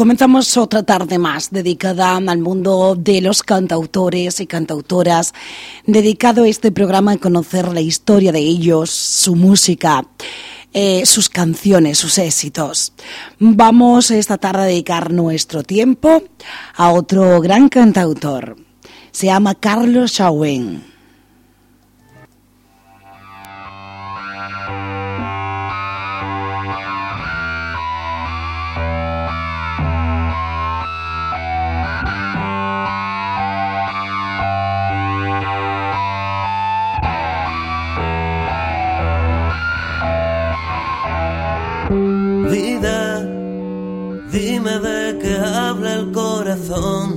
comenzamos otra tarde más dedicada al mundo de los cantautores y cantautoras, dedicado a este programa a conocer la historia de ellos, su música. Eh, sus canciones, sus éxitos. Vamos esta tarde a dedicar nuestro tiempo a otro gran cantautor. Se llama Carlos Chauen. Dime de qué habla el corazón.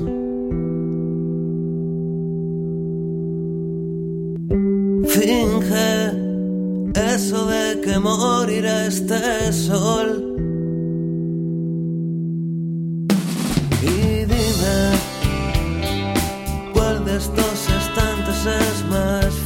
Finge eso de que morirá este sol. Y dime cuál de estos estantes es más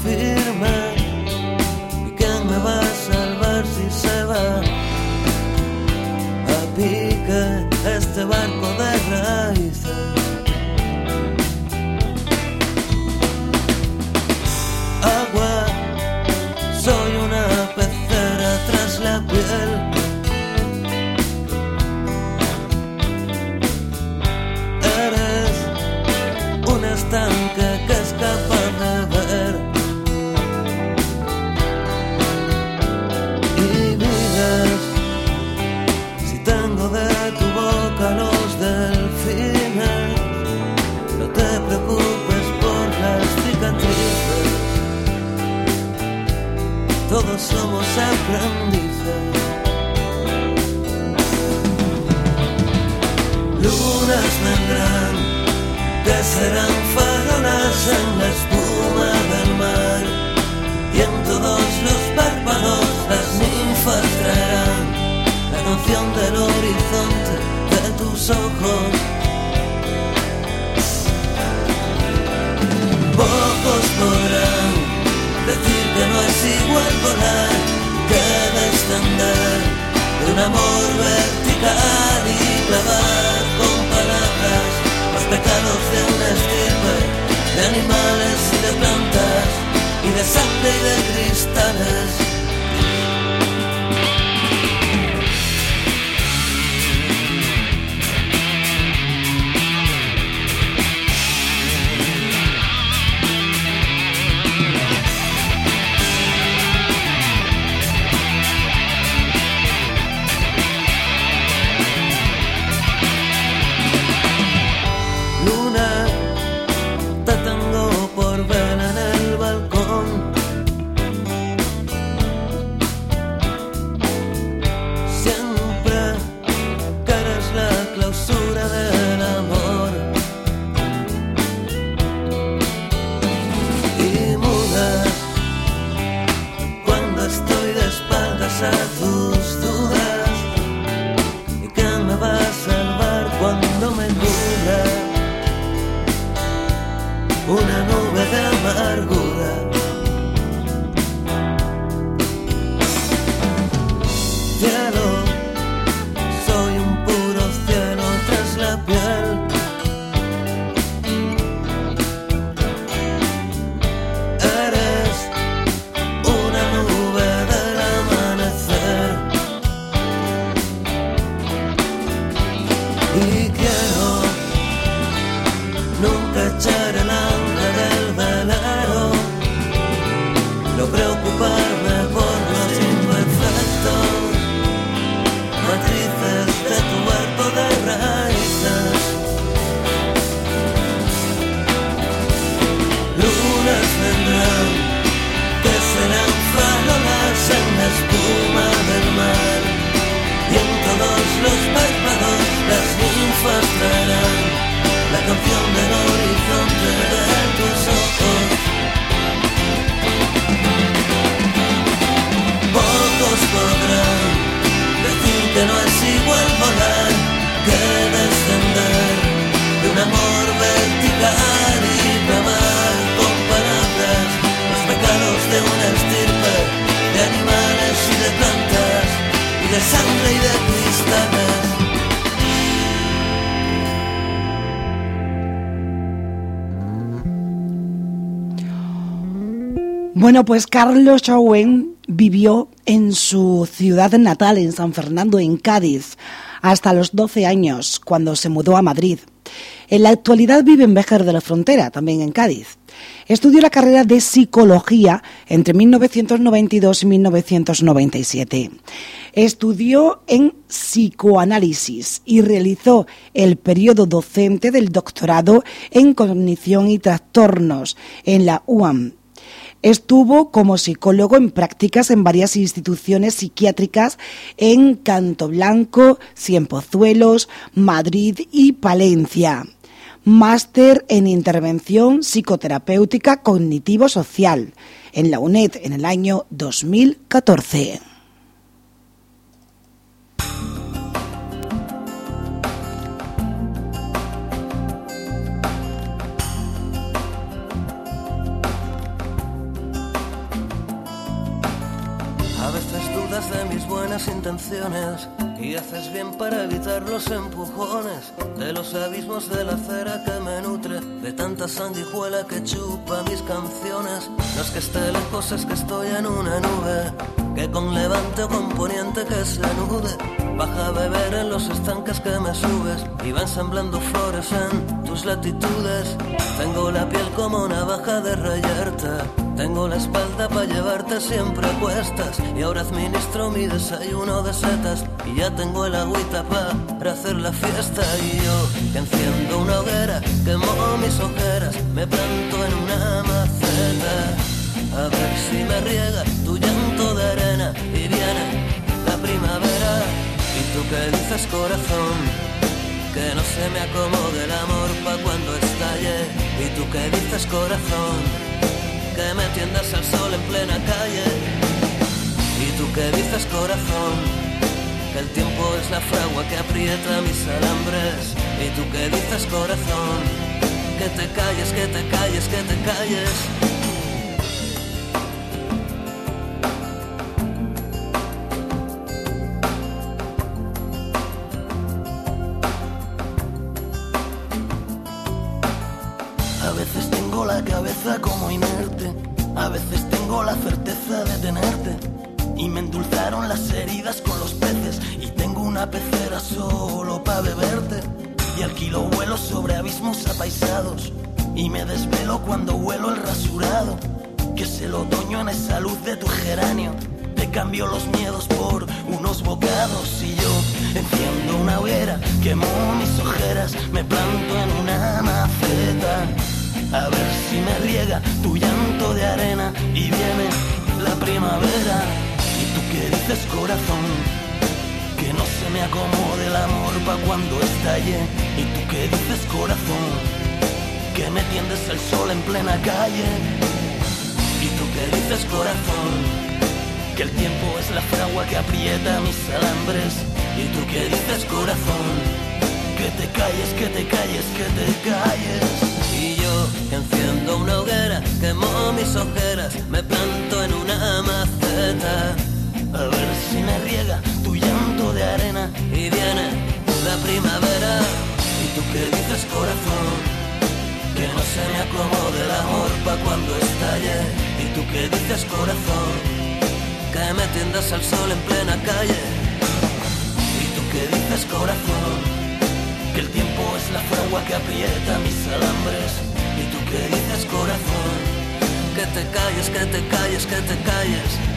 Bueno, pues Carlos Chauen vivió en su ciudad natal, en San Fernando, en Cádiz, hasta los 12 años, cuando se mudó a Madrid. En la actualidad vive en Béjar de la Frontera, también en Cádiz. Estudió la carrera de psicología entre 1992 y 1997. Estudió en psicoanálisis y realizó el periodo docente del doctorado en cognición y trastornos en la UAM Estuvo como psicólogo en prácticas en varias instituciones psiquiátricas en Canto Blanco, Cienpozuelos, Madrid y Palencia. Máster en intervención psicoterapéutica cognitivo-social en la UNED en el año 2014. Intenciones y haces bien para evitar los empujones de los abismos de la acera que me nutre, de tanta sanguijuela que chupa mis canciones. No es que esté lejos, es que estoy en una nube que con levante o con poniente que se nude. Baja a beber en los estanques que me subes y va ensamblando flores en tus latitudes. Tengo la piel como navaja de rayarte tengo la espalda para llevarte siempre a cuestas. Y ahora administro mi desayuno de setas. Y ya tengo el agüita para hacer la fiesta. Y yo que enciendo una hoguera, quemo mis ojeras, me planto en una maceta. A ver si me riega tu llanto de arena. Y viene la primavera. Y tú que dices corazón que no se me acomode el amor pa' cuando estalle. Y tú que dices corazón que me tiendas al sol en plena calle. Y tú que dices corazón, que el tiempo es la fragua que aprieta mis alambres. Y tú que dices corazón, que te calles, que te calles, que te calles. A veces tengo la cabeza como inerte, a veces tengo la certeza de tenerte. Y me endulzaron las heridas con los peces y tengo una pecera solo para beberte. Y alquilo vuelo sobre abismos apaisados y me desvelo cuando huelo el rasurado, que es el otoño en esa luz de tu geranio. Te cambio los miedos por unos bocados y yo enciendo una hoguera, quemo mis ojeras, me planto en una maceta a ver si me riega tu llanto de arena y viene la primavera. ¿Y tú que dices corazón? Que no se me acomode el amor pa' cuando estalle. ¿Y tú qué dices corazón? Que me tiendes el sol en plena calle. ¿Y tú que dices corazón? Que el tiempo es la fragua que aprieta mis alambres. ¿Y tú que dices corazón? Que te calles, que te calles, que te calles que enciendo una hoguera, quemo mis ojeras, me planto en una maceta. A ver si me riega tu llanto de arena y viene la primavera. ¿Y tú qué dices, corazón? Que no se me acomode el amor pa' cuando estalle. ¿Y tú qué dices, corazón? Que me tiendas al sol en plena calle. ¿Y tú qué dices, corazón? Que el tiempo es la fragua que aprieta mis alambres que dices corazón, que te calles, que te calles, que te calles.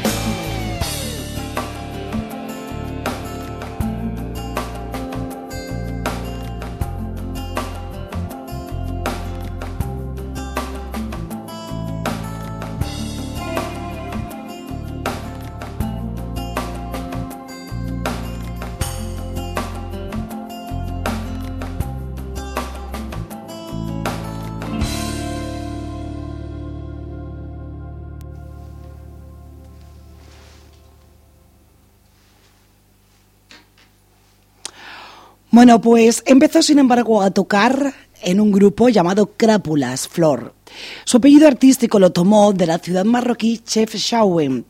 Bueno, pues empezó sin embargo a tocar en un grupo llamado Crápulas Flor. Su apellido artístico lo tomó de la ciudad marroquí Chef Shawen.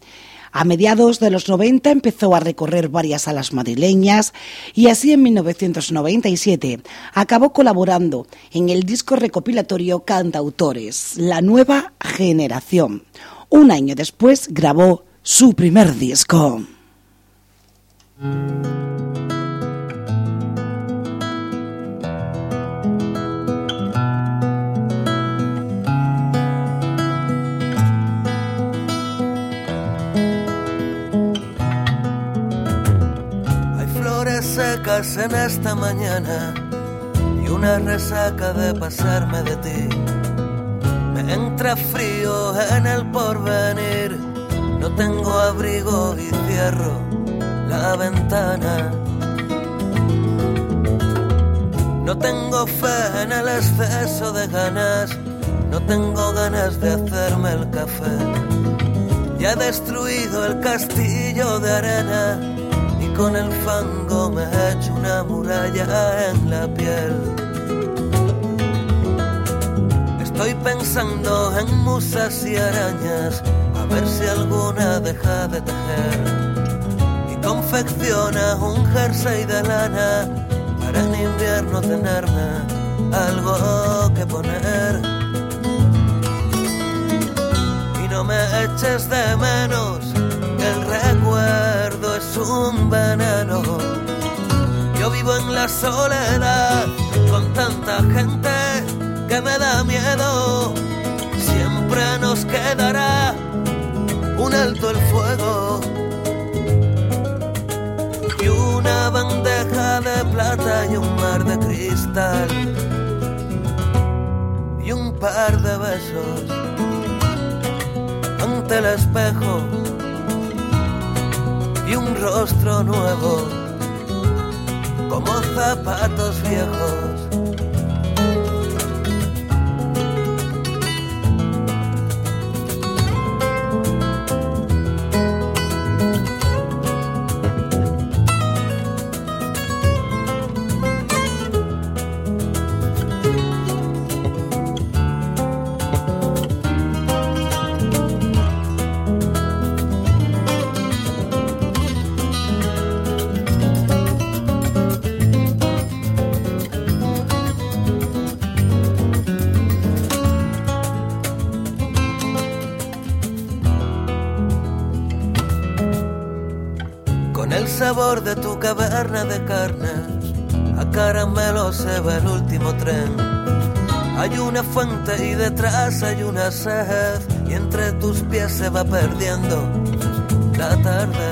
A mediados de los 90 empezó a recorrer varias salas madrileñas y así en 1997 acabó colaborando en el disco recopilatorio Cantautores, La Nueva Generación, Un año después grabó su primer disco. Secas en esta mañana y una resaca de pasarme de ti. Me entra frío en el porvenir, no tengo abrigo y cierro la ventana. No tengo fe en el exceso de ganas, no tengo ganas de hacerme el café. Ya he destruido el castillo de arena con el fango me he hecho una muralla en la piel. Estoy pensando en musas y arañas, a ver si alguna deja de tejer. Y confecciona un jersey de lana para en invierno tenerme algo que poner. Y no me eches de menos, el recuerdo es un veneno. Yo vivo en la soledad con tanta gente que me da miedo. Siempre nos quedará un alto el fuego y una bandeja de plata y un mar de cristal y un par de besos ante el espejo y un rostro nuevo como zapatos viejos. Caverna de carne, a caramelo se va el último tren. Hay una fuente y detrás hay una sed, y entre tus pies se va perdiendo la tarde.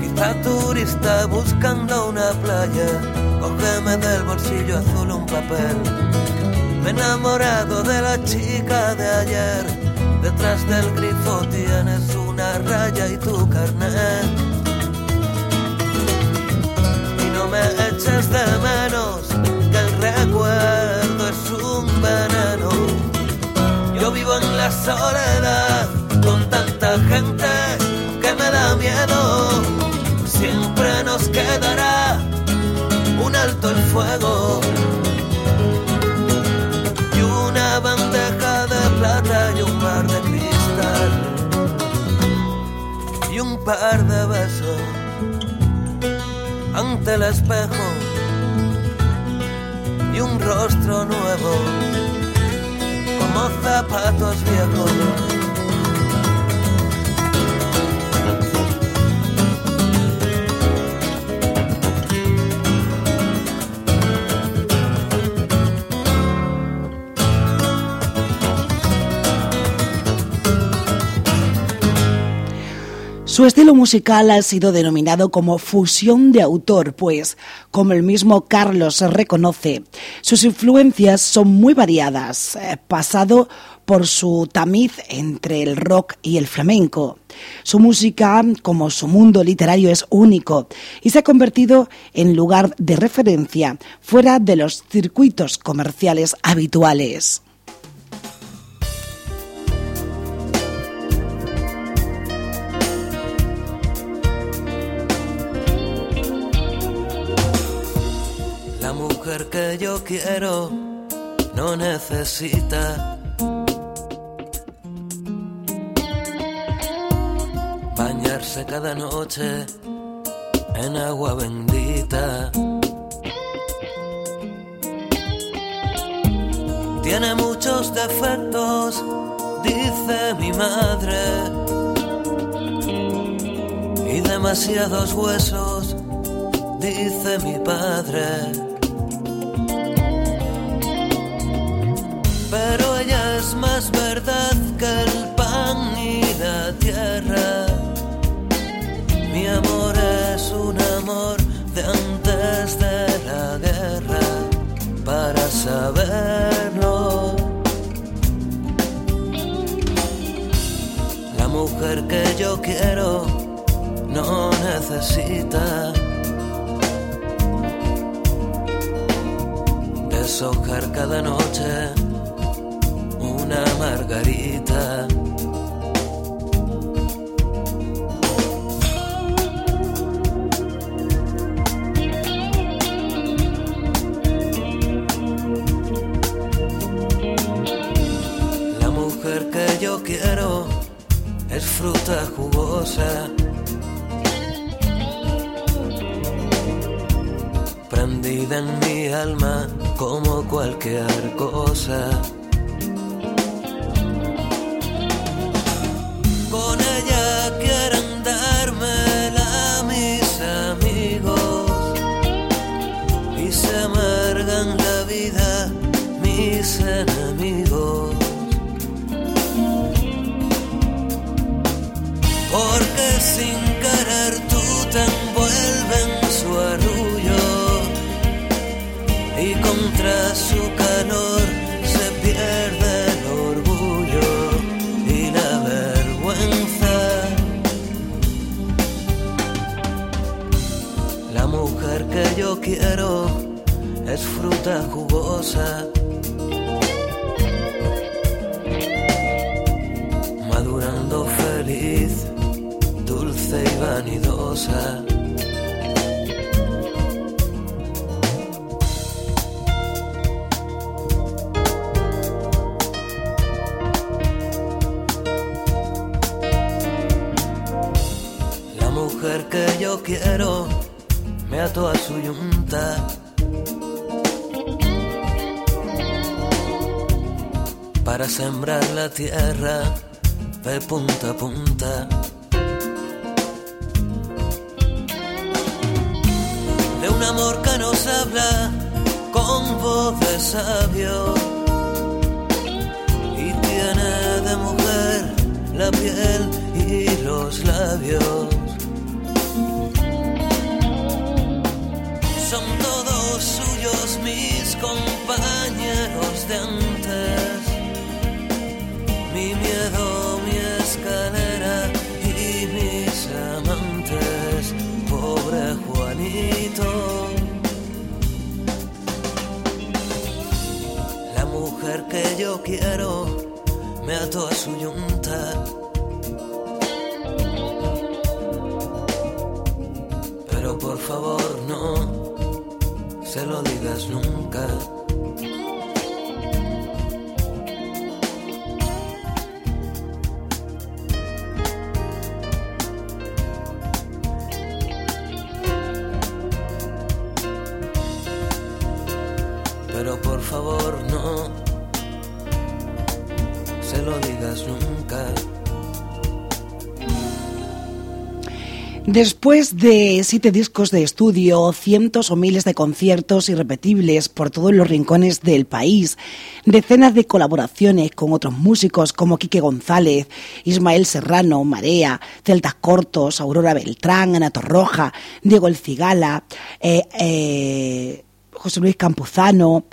Quizá turista buscando una playa, cógeme del bolsillo azul un papel. Me he enamorado de la chica de ayer, detrás del grifo tienes raya y tu carnet. Y no me eches de menos, que el recuerdo es un veneno. Yo vivo en la soledad con tanta gente de besos ante el espejo y un rostro nuevo como zapatos viejos. Su estilo musical ha sido denominado como fusión de autor, pues, como el mismo Carlos reconoce, sus influencias son muy variadas, eh, pasado por su tamiz entre el rock y el flamenco. Su música, como su mundo literario, es único y se ha convertido en lugar de referencia fuera de los circuitos comerciales habituales. Mujer que yo quiero no necesita bañarse cada noche en agua bendita. tiene muchos defectos, dice mi madre, y demasiados huesos, dice mi padre. Pero ella es más verdad que el pan y la tierra. Mi amor es un amor de antes de la guerra para saberlo. La mujer que yo quiero no necesita deshojar cada noche una margarita. quiero es fruta jugosa. Prendida en mi alma como cualquier cosa. Jugosa madurando feliz y vanidosa. Punta punta. Quiero me ató a su yunta. Pero por favor no se lo digas nunca. Pero por favor no nunca. Después de siete discos de estudio, cientos o miles de conciertos irrepetibles por todos los rincones del país, decenas de colaboraciones con otros músicos como Quique González, Ismael Serrano, Marea, Celtas Cortos, Aurora Beltrán, Ana Torroja, Diego El Cigala, eh, eh, José Luis Campuzano,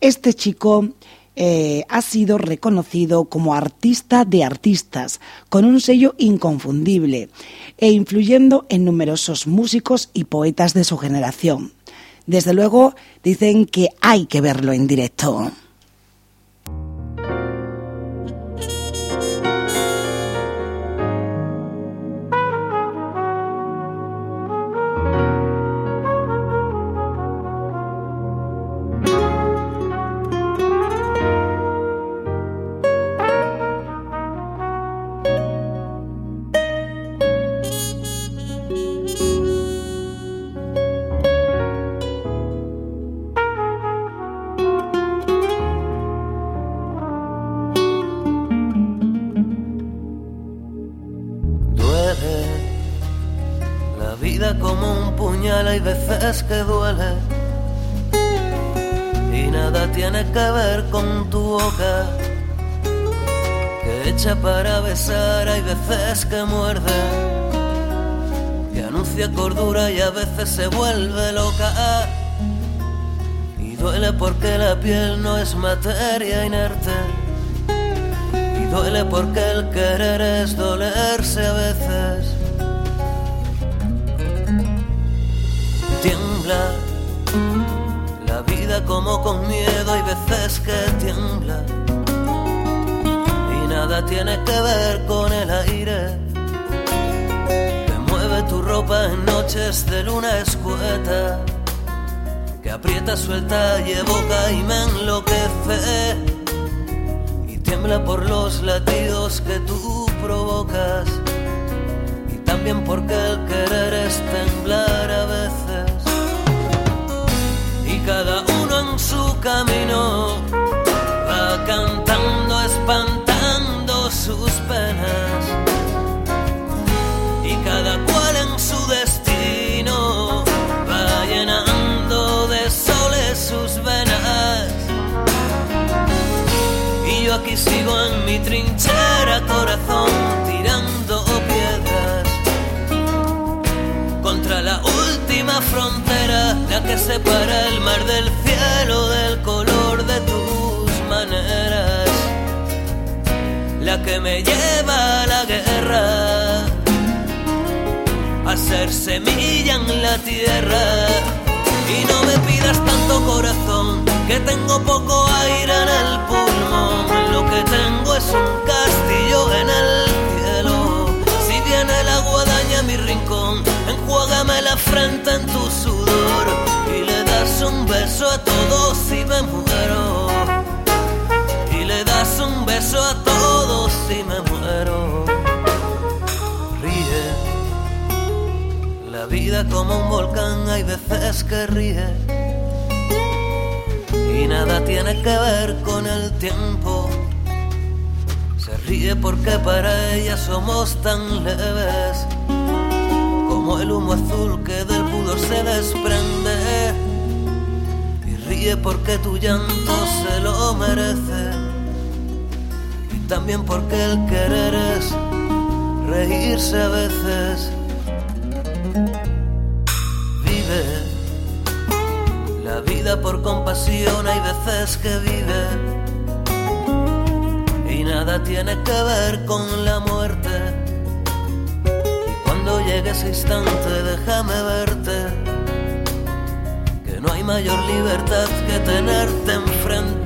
este chico eh, ha sido reconocido como artista de artistas, con un sello inconfundible e influyendo en numerosos músicos y poetas de su generación. Desde luego, dicen que hay que verlo en directo. Tiene que ver con tu boca, que echa para besar, hay veces que muerde, que anuncia cordura y a veces se vuelve loca. Y duele porque la piel no es materia inerte. Y duele porque el querer es dolerse a veces. tiembla. Como con miedo hay veces que tiembla. Y nada tiene que ver con el aire. Que mueve tu ropa en noches de luna escueta. Que aprieta, suelta y evoca y me enloquece. Y tiembla por los latidos que tú provocas también porque el querer es temblar a veces. Y cada su camino va cantando, espantando sus penas. Y cada cual en su destino va llenando de soles sus venas. Y yo aquí sigo en mi trinchera, corazón, tirando piedras contra la última frontera, la que separa el mar del que me lleva a la guerra, a ser semilla en la tierra. Y no me pidas tanto corazón, que tengo poco aire en el pulmón, lo que tengo es un castillo en el cielo. Si viene la guadaña mi rincón, enjuágame la frente en tu sudor y le das un beso a todos y me muero. Y le das un beso a todos y me muero. Ríe, la vida como un volcán hay veces que ríe. Y nada tiene que ver con el tiempo. Se ríe porque para ella somos tan leves como el humo azul que del pudor se desprende. Y ríe porque tu llanto se lo merece. Y también porque el querer es reírse a veces. Vive la vida por compasión, hay veces que vive. Y nada tiene que ver con la muerte cuando llegue ese instante déjame verte que no hay mayor libertad que tenerte enfrente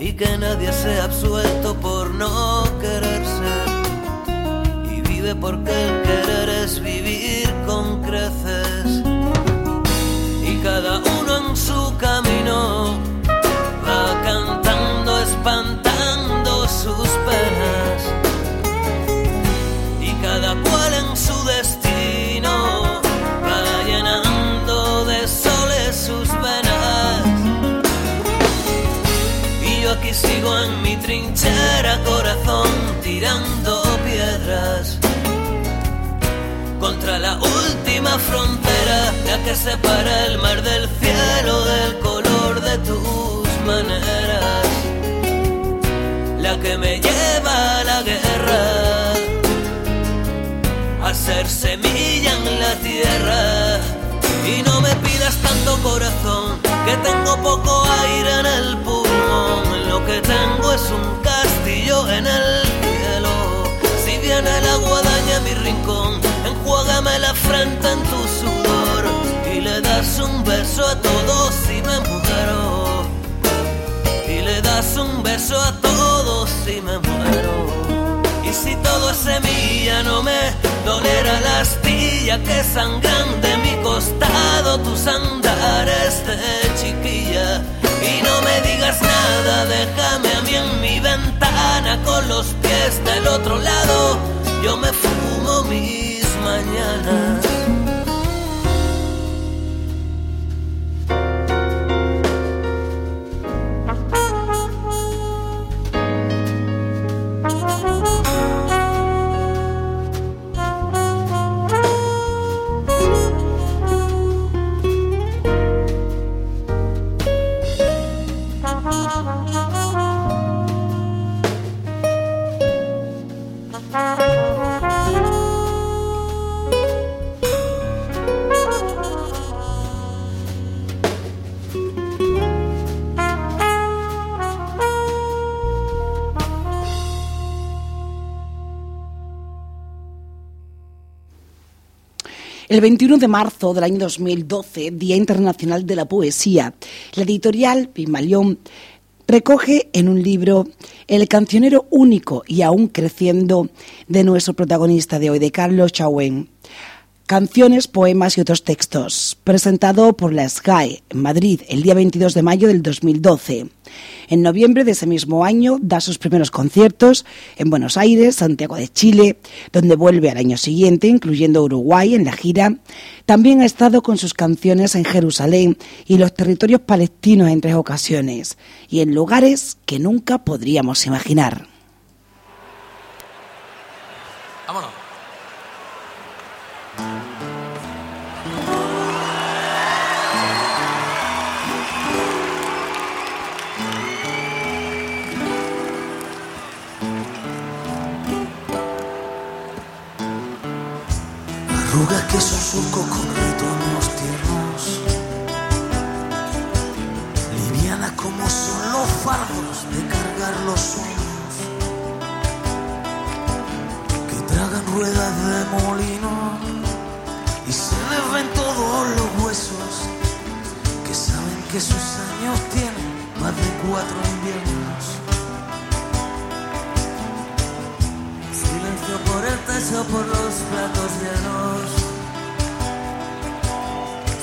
y que nadie sea absuelto por no quererse. Y vive porque el querer es vivir con separa el mar del cielo del color de tus maneras, la que me lleva a la guerra a ser semilla en la tierra. Y no me pidas tanto corazón, que tengo poco aire en el pulmón. Lo que tengo es un castillo en el cielo. Si viene la guadaña mi rincón, enjuágame la frente en tu sudor. Das un beso a todos y me muero. Y le das un beso a todos y me muero. Y si todo es semilla, no me dolerá la astilla que sangran de mi costado tus andares de chiquilla. Y no me digas nada, déjame a mí en mi ventana con los pies del otro lado. Yo me fumo mis mañanas. El 21 de marzo del año 2012, Día Internacional de la Poesía, la editorial Pimalión recoge en un libro el cancionero único y aún creciendo de nuestro protagonista de hoy, de Carlos Chauen. Canciones, poemas y otros textos, presentado por la SGAE en Madrid el día 22 de mayo del 2012. En noviembre de ese mismo año da sus primeros conciertos en Buenos Aires, Santiago de Chile, donde vuelve al año siguiente, incluyendo Uruguay en la gira. También ha estado con sus canciones en Jerusalén y los territorios palestinos en tres ocasiones, y en lugares que nunca podríamos imaginar. Vámonos. Arrugas que son surcos con retoños tiernos Livianas como son los fardos de cargar los sueños Que tragan ruedas de molino Y se les ven todos los huesos. Que saben que sus años tienen más de cuatro inviernos por los platos llenos.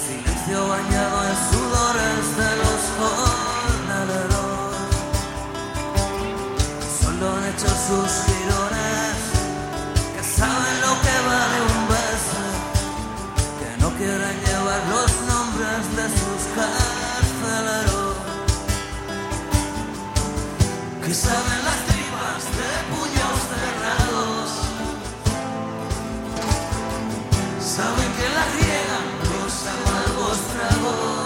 Silencio bañado en sudores de los jornaleros. Solo han hecho sus girones, que saben lo que vale un beso, que no quieren llevar los nombres de sus carceleros, que saben las que la riegan los amargos tragos.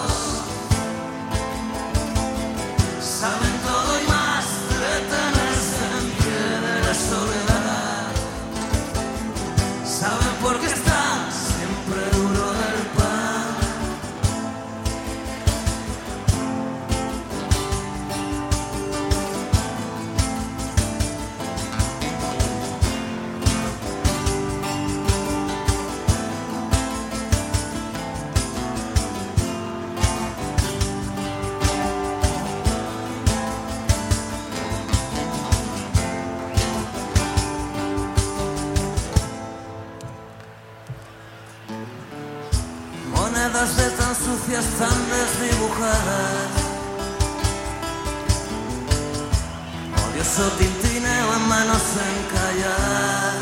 Sucias, tan desdibujadas. Odioso tintineo en manos encalladas.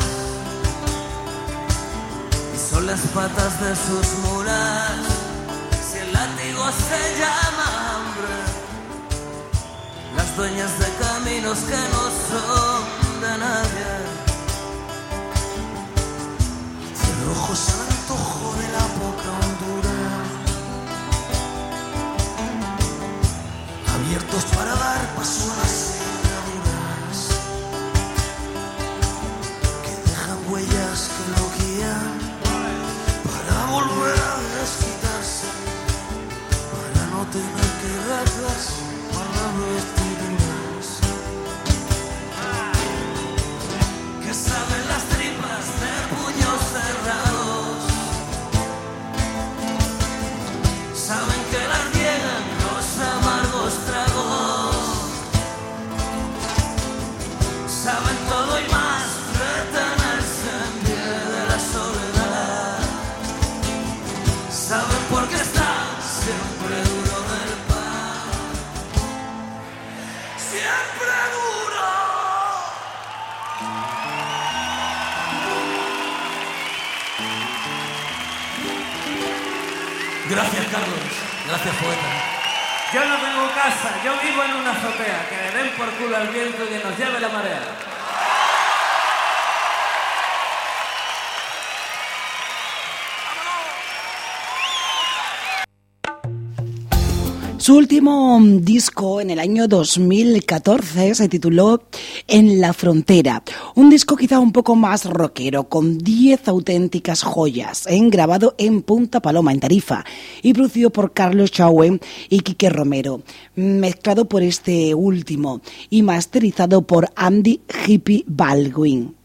Y son las patas de sus muras. Si el látigo se llama hambre. Las dueñas de caminos que no son de nadie. Para dar paso a las cerraduras. Que dejan huellas que lo guían. Para volver a desquitarse. Para no tener Gracias, Carlos. Gracias, poeta. Yo no tengo casa, yo vivo en una azotea, que le den por culo al viento y que nos lleve la marea. Su último mm, disco en el año 2014 se tituló En la frontera, un disco quizá un poco más rockero, con 10 auténticas joyas, en grabado en Punta Paloma, en Tarifa, y producido por Carlos Chauen y Quique Romero, mezclado por este último y masterizado por Andy Hippie Baldwin.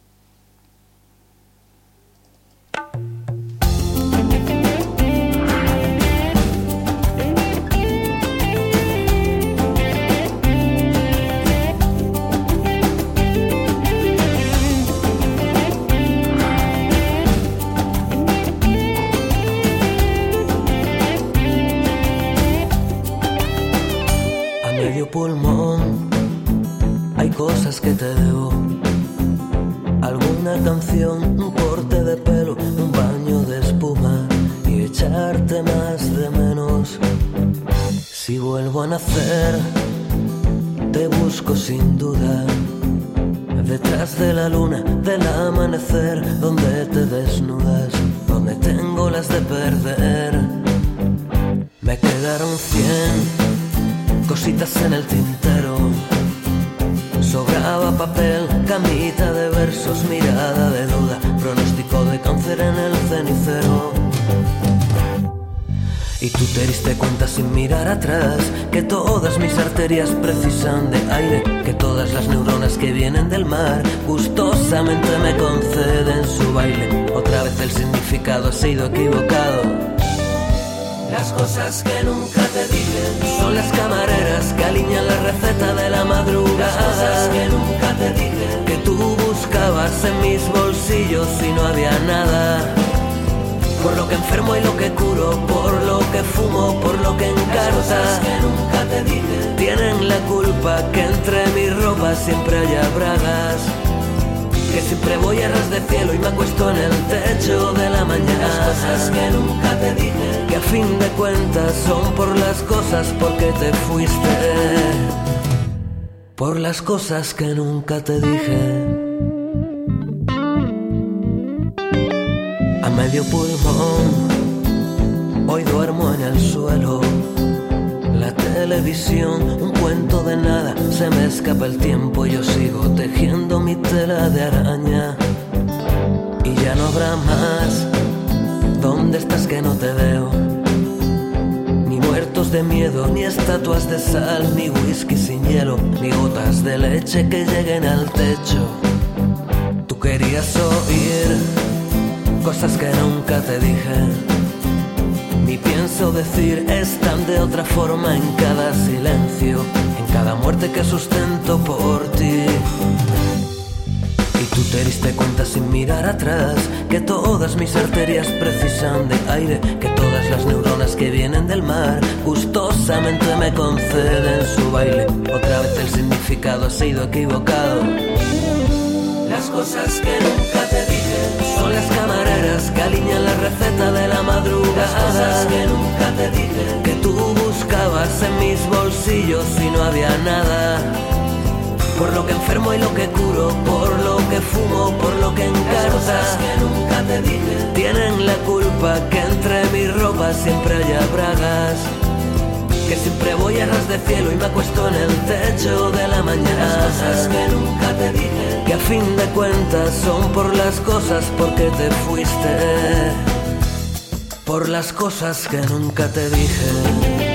Pulmón hay cosas que te debo. Alguna canción, un corte de pelo, un baño de espuma y echarte más de menos. Si vuelvo a nacer, te busco sin duda. Detrás de la luna, del amanecer, donde te desnudas, donde tengo las de perder. Me quedaron cien en el tintero Sobraba papel, camita de versos, mirada de duda, pronóstico de cáncer en el cenicero. Y tú te diste cuenta sin mirar atrás que todas mis arterias precisan de aire, que todas las neuronas que vienen del mar gustosamente me conceden su baile. Otra vez el significado ha sido equivocado. Las cosas que nunca te dije son las camareras que alinean la receta de la madrugada. Las cosas que nunca te dije que tú buscabas en mis bolsillos y no había nada. Por lo que enfermo y lo que curo, por lo que fumo, por lo que encarta. Las que nunca te dije tienen la culpa que entre mi ropa siempre haya bragas que siempre voy a ras de cielo y me acuesto en el techo de la mañana. Las cosas que nunca te dije, que a fin de cuentas son por las cosas porque te fuiste. Por las cosas que nunca te dije. A medio pulmón, hoy duermo en el suelo televisión, un cuento de nada, se me escapa el tiempo, yo sigo tejiendo mi tela de araña. Y ya no habrá más, ¿dónde estás que no te veo? Ni muertos de miedo, ni estatuas de sal, ni whisky sin hielo, ni gotas de leche que lleguen al techo. Tú querías oír cosas que nunca te dije ni pienso decir están de otra forma en cada silencio, en cada muerte que sustento por ti. Y tú te diste cuenta sin mirar atrás que todas mis arterias precisan de aire, que todas las neuronas que vienen del mar gustosamente me conceden su baile. Otra vez el significado ha sido equivocado. Las cosas que nunca son las camareras que alinean la receta de la madrugada. Las cosas que nunca te dije que tú buscabas en mis bolsillos y no había nada. Por lo que enfermo y lo que curo, por lo que fumo, por lo que encarta. Las cosas que nunca te dije tienen la culpa que entre mi ropa siempre haya bragas que siempre voy a ras de cielo y me acuesto en el techo de la mañana. Las cosas que nunca te dije, que a fin de cuentas son por las cosas porque te fuiste, por las cosas que nunca te dije.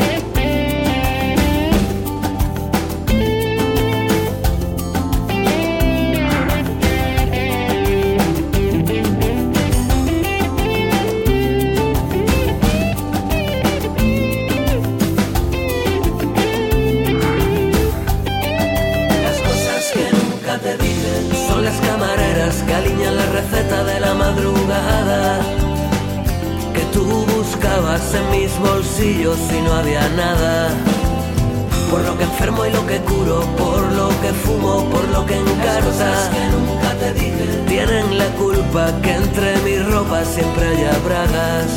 En mis bolsillos y no había nada. Por lo que enfermo y lo que curo, por lo que fumo, por lo que encarta. que nunca te dije tienen la culpa que entre mi ropa siempre haya bragas.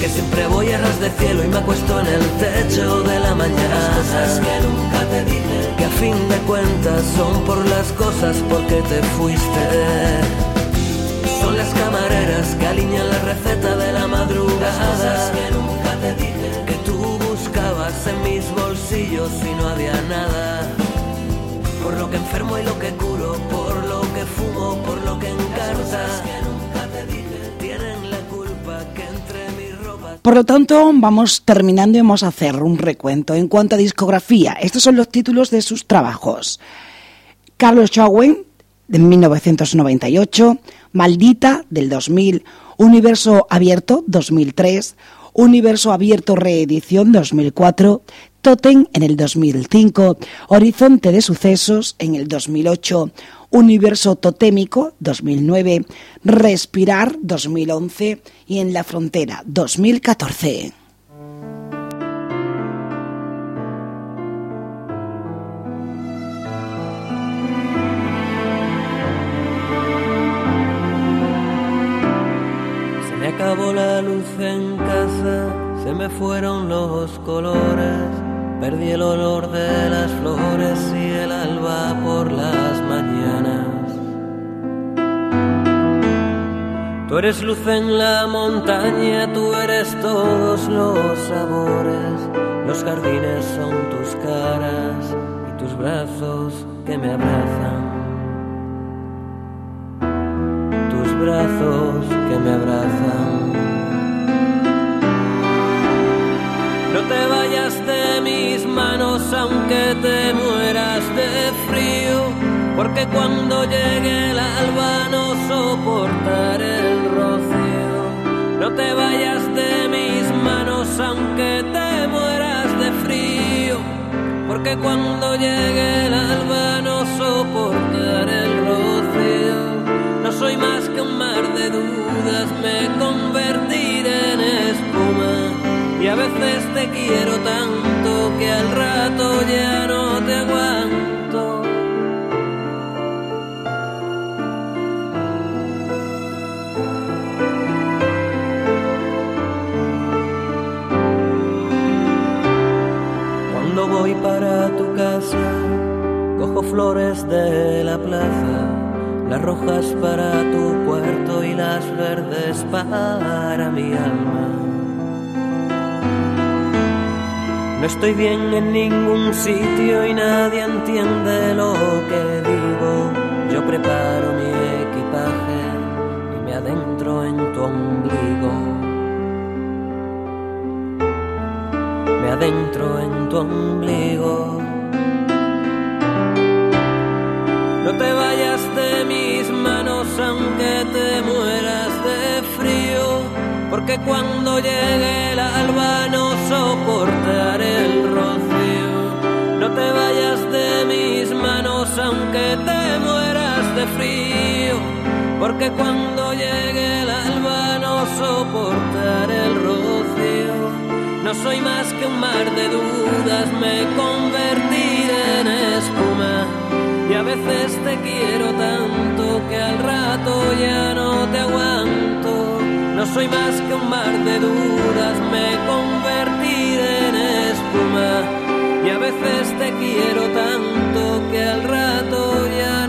Que siempre voy a ras de cielo y me acuesto en el techo de la mañana. Las cosas que nunca que a fin de cuentas son por las cosas porque te fuiste son las camareras que alinean la receta de la madrugada. que nunca te dije que tú buscabas en mis bolsillos y no había nada. Por lo que enfermo y lo que curo, por lo que fumo, por lo que encarta. Por lo tanto, vamos terminando y vamos a hacer un recuento. En cuanto a discografía, estos son los títulos de sus trabajos. Carlos Chauen, de 1998, Maldita del 2000, Universo Abierto 2003, Universo Abierto Reedición 2004, Totem en el 2005, Horizonte de Sucesos en el 2008, Universo Totémico 2009, Respirar 2011 y En la Frontera 2014. Se me acabó la luz en casa, se me fueron los colores, perdí el olor de las flores y el alba por las manos. Tú eres luz en la montaña, tú eres todos los sabores, los jardines son tus caras y tus brazos que me abrazan. Tus brazos que me abrazan. No te vayas de mis manos aunque te mueras de frío, porque cuando llegue el alba no soportaré el rocío. No te vayas de mis manos aunque te mueras de frío, porque cuando llegue el alba no soportaré el rocío. No soy más que un mar de dudas, me convertiré en espuma y a veces te quiero tanto que al rato ya no te aguanto. Flores de la plaza, las rojas para tu cuarto y las verdes para mi alma. No estoy bien en ningún sitio y nadie entiende lo que digo. Yo preparo mi equipaje y me adentro en tu ombligo. Me adentro en tu ombligo. No te vayas de mis manos aunque te mueras de frío porque cuando llegue el alba no soportaré el rocío. No te vayas de mis manos aunque te mueras de frío, porque cuando llegue el alba no soportaré el rocío. No soy más que un mar de dudas, me convertiré en espuma. Y a veces te quiero tanto que al rato ya no te aguanto. No soy más que un mar de dudas, me convertiré en espuma. Y a veces te quiero tanto que al rato ya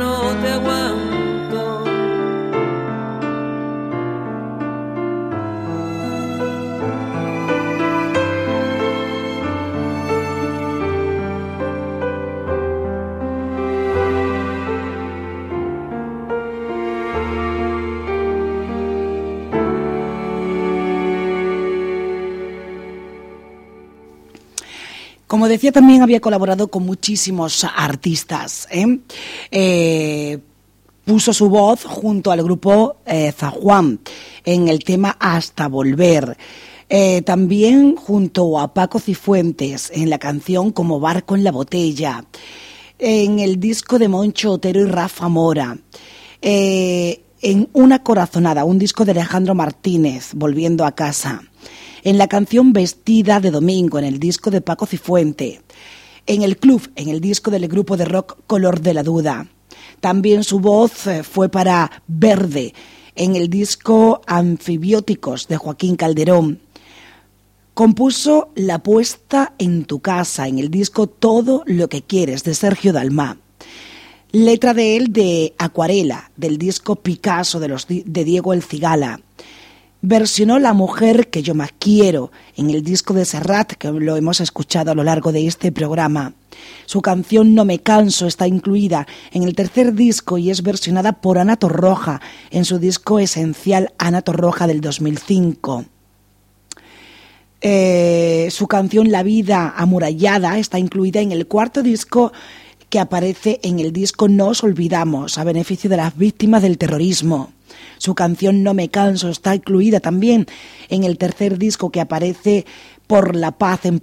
Como decía, también había colaborado con muchísimos artistas. ¿eh? Eh, puso su voz junto al grupo eh, Zajuan en el tema Hasta Volver. Eh, también junto a Paco Cifuentes en la canción Como Barco en la Botella. En el disco de Moncho Otero y Rafa Mora. En Una Corazonada, un disco de Alejandro Martínez, Volviendo a casa en la canción Vestida de Domingo, en el disco de Paco Cifuente, en el club, en el disco del grupo de rock Color de la Duda. También su voz eh, fue para Verde, en el disco Anfibióticos de Joaquín Calderón. Compuso La puesta en tu casa, en el disco Todo lo que quieres de Sergio Dalmá. Letra de él de Acuarela, del disco Picasso de, los, de Diego El Cigala versionó La mujer que yo más quiero en el disco de Serrat, que lo hemos escuchado a lo largo de este programa. Su canción No me canso está incluida en el tercer disco y es versionada por Ana Torroja en su disco esencial Ana Torroja del 2005. Eh, su canción La vida amurallada está incluida en el cuarto disco que aparece en el disco Nos olvidamos a beneficio de las víctimas del terrorismo. Su canción No me canso está incluida también en el tercer disco que aparece por la paz en,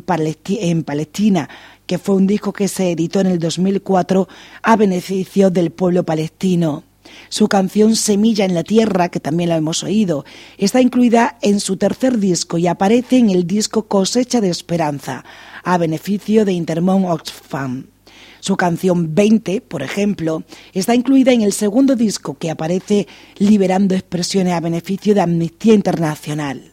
Palestina, que fue un disco que se editó en el 2004 a beneficio del pueblo palestino. Su canción Semilla en la Tierra, que también la hemos oído, está incluida en su tercer disco y aparece en el disco Cosecha de Esperanza, a beneficio de Intermón Oxfam. Su canción 20, por ejemplo, está incluida en el segundo disco que aparece liberando expresiones a beneficio de Amnistía Internacional.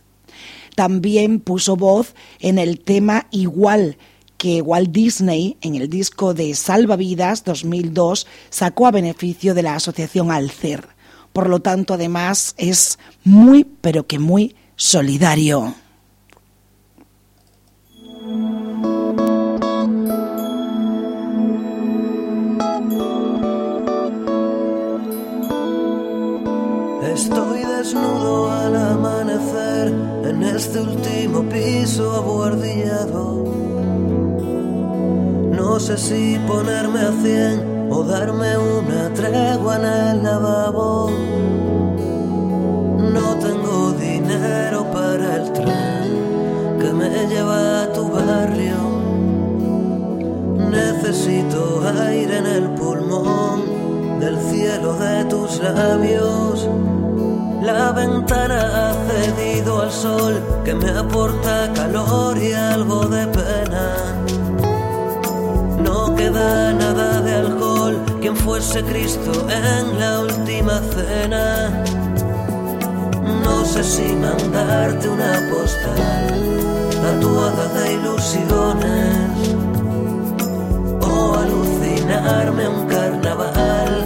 también puso voz en el tema Igual que Walt Disney en el disco de Salvavidas 2002 sacó a beneficio de la asociación Alcer. Por lo tanto, además, es muy, pero que muy solidario. Estoy desnudo al amanecer en este último piso abuhardillado. No sé si ponerme a cien o darme una tregua en el lavabo. No tengo dinero para el tren que me lleva a tu barrio. Necesito aire en el pulmón del cielo de tus labios. La ventana ha cedido al sol que me aporta calor y algo de pena. No queda nada de alcohol, quien fuese Cristo en la última cena. No sé si mandarte una postal tatuada de ilusiones o alucinarme un carnaval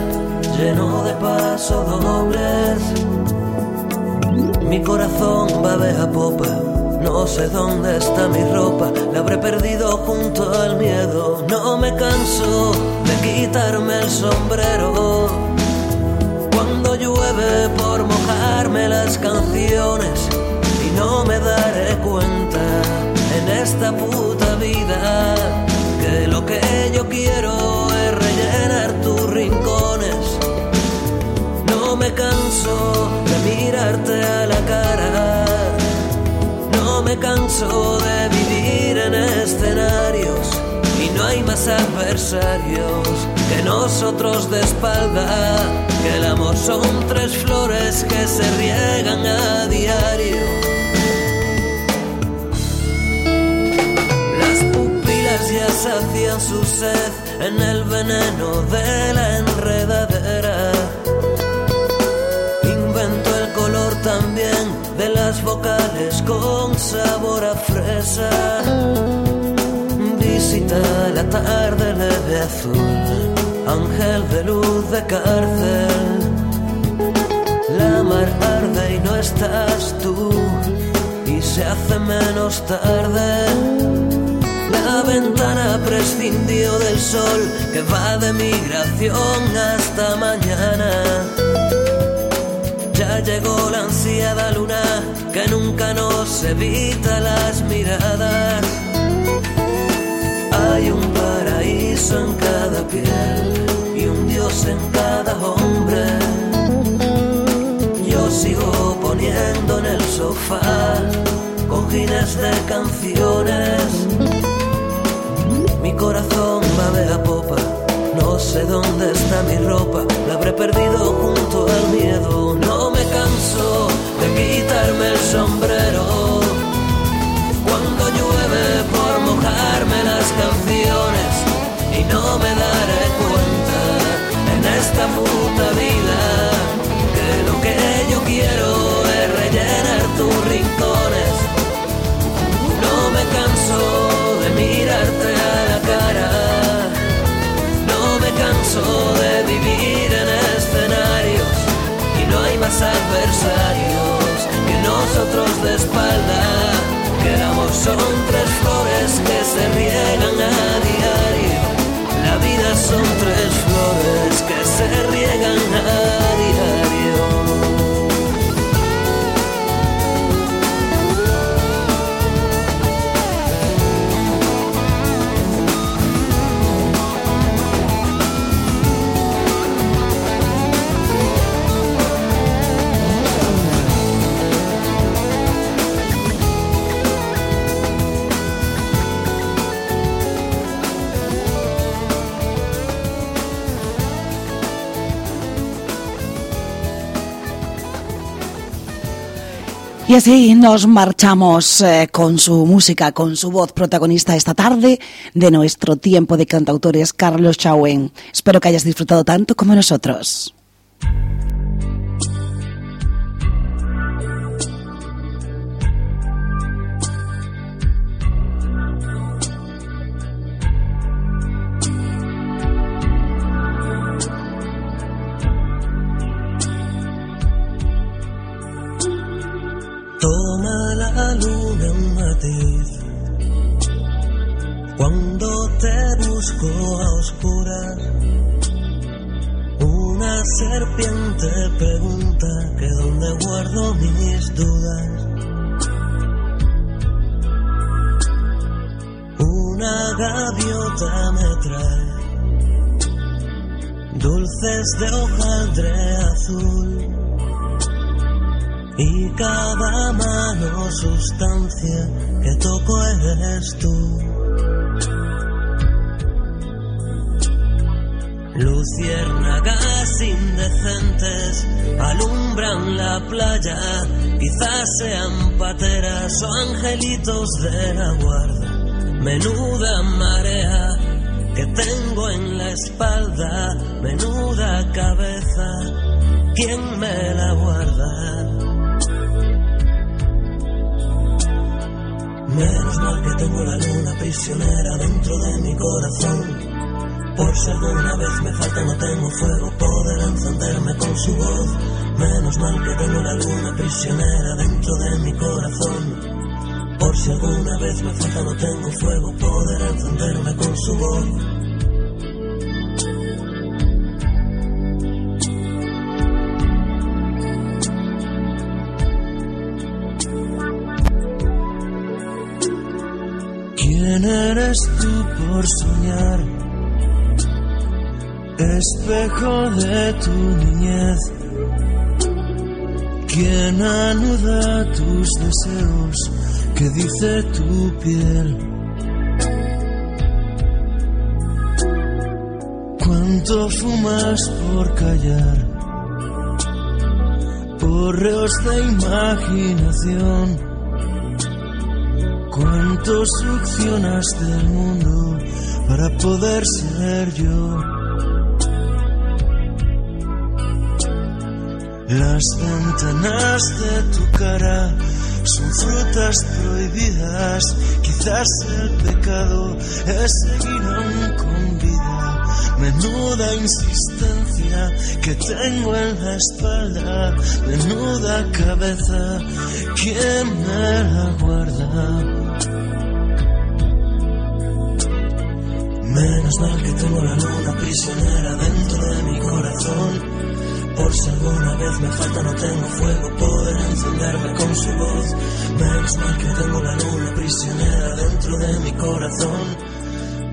lleno de pasodobles. Mi corazón va a popa, no sé dónde está mi ropa, la habré perdido junto al miedo. No me canso de quitarme el sombrero. Cuando llueve por mojarme las canciones y no me daré cuenta en esta puta vida que lo que yo quiero es rellenar tus rincones. Mirarte a la cara. No me canso de vivir en escenarios y no hay más adversarios que nosotros de espalda. Que el amor son tres flores que se riegan a diario. Las pupilas ya sacian su sed en el veneno de la enredadera. Las vocales con sabor a fresa. Visita la tarde leve azul, ángel de luz de cárcel. La mar arde y no estás tú, y se hace menos tarde. La ventana prescindió del sol que va de migración hasta mañana. Ya llegó la ansiada luna que nunca nos evita las miradas. Hay un paraíso en cada piel y un Dios en cada hombre. Yo sigo poniendo en el sofá cojines de canciones. Mi corazón va a popa, no sé dónde está mi ropa, la habré perdido junto al miedo. No me canso de quitarme el sombrero cuando llueve por mojarme las canciones y no me daré cuenta en esta puta vida que lo que yo quiero es rellenar tus rincones. No me canso de mirarte canso de vivir en escenarios y no hay más adversarios que nosotros de espalda. Que el son tres flores que se riegan a diario. La vida son tres flores que se riegan a diario. Y así nos marchamos eh, con su música, con su voz protagonista esta tarde de nuestro tiempo de cantautores, Carlos Chauen. Espero que hayas disfrutado tanto como nosotros. Asoma la luna en matiz. Cuando te busco a oscuras, una serpiente pregunta que dónde guardo mis dudas. Una gaviota me trae dulces de hojaldre azul y cada mano sustancia que toco eres tú. Luciérnagas indecentes alumbran la playa, quizás sean pateras o angelitos de la guarda. Menuda marea que tengo en la espalda, menuda cabeza, ¿quién me la guarda? Menos mal que tengo la luna prisionera dentro de mi corazón. Por si alguna vez me falta no tengo fuego, poder encenderme con su voz. Menos mal que tengo la luna prisionera dentro de mi corazón. Por si alguna vez me falta no tengo fuego, poder encenderme con su voz. Por soñar? Espejo de tu niñez. ¿Quién anuda tus deseos? ¿Qué dice tu piel? ¿Cuánto fumas por callar? Porreos de imaginación. ¿Cuánto succionas del mundo para poder ser yo? Las ventanas de tu cara son frutas prohibidas. Quizás el pecado es seguir aún con vida. Menuda insistencia que tengo en la espalda. Menuda cabeza, ¿quién me la guarda? Menos mal que tengo la luna prisionera dentro de mi corazón. Por si alguna vez me falta no tengo fuego, poder encenderme con su voz. Menos mal que tengo la luna prisionera dentro de mi corazón.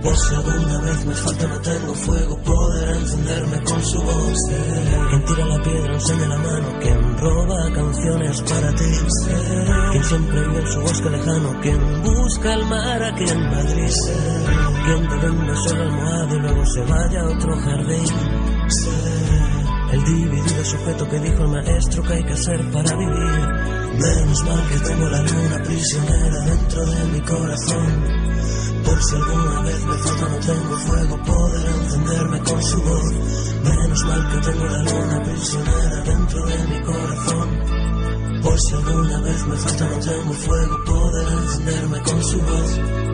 Por si alguna vez me falta no tengo fuego, poder encenderme con su voz. Quien tira la piedra enseña la mano, quien roba canciones para ti. Quien siempre vive en su bosque lejano, quien busca el mar aquí en Madrid. Quien te vende solo almohada y luego se vaya a otro jardín. El dividido sujeto que dijo el maestro que hay que hacer para vivir. Menos mal que tengo la luna prisionera dentro de mi corazón. Por si alguna vez me falta no tengo fuego, poder encenderme con su voz. Menos mal que tengo la luna prisionera dentro de mi corazón. Por si alguna vez me falta no tengo fuego, poder encenderme con su voz.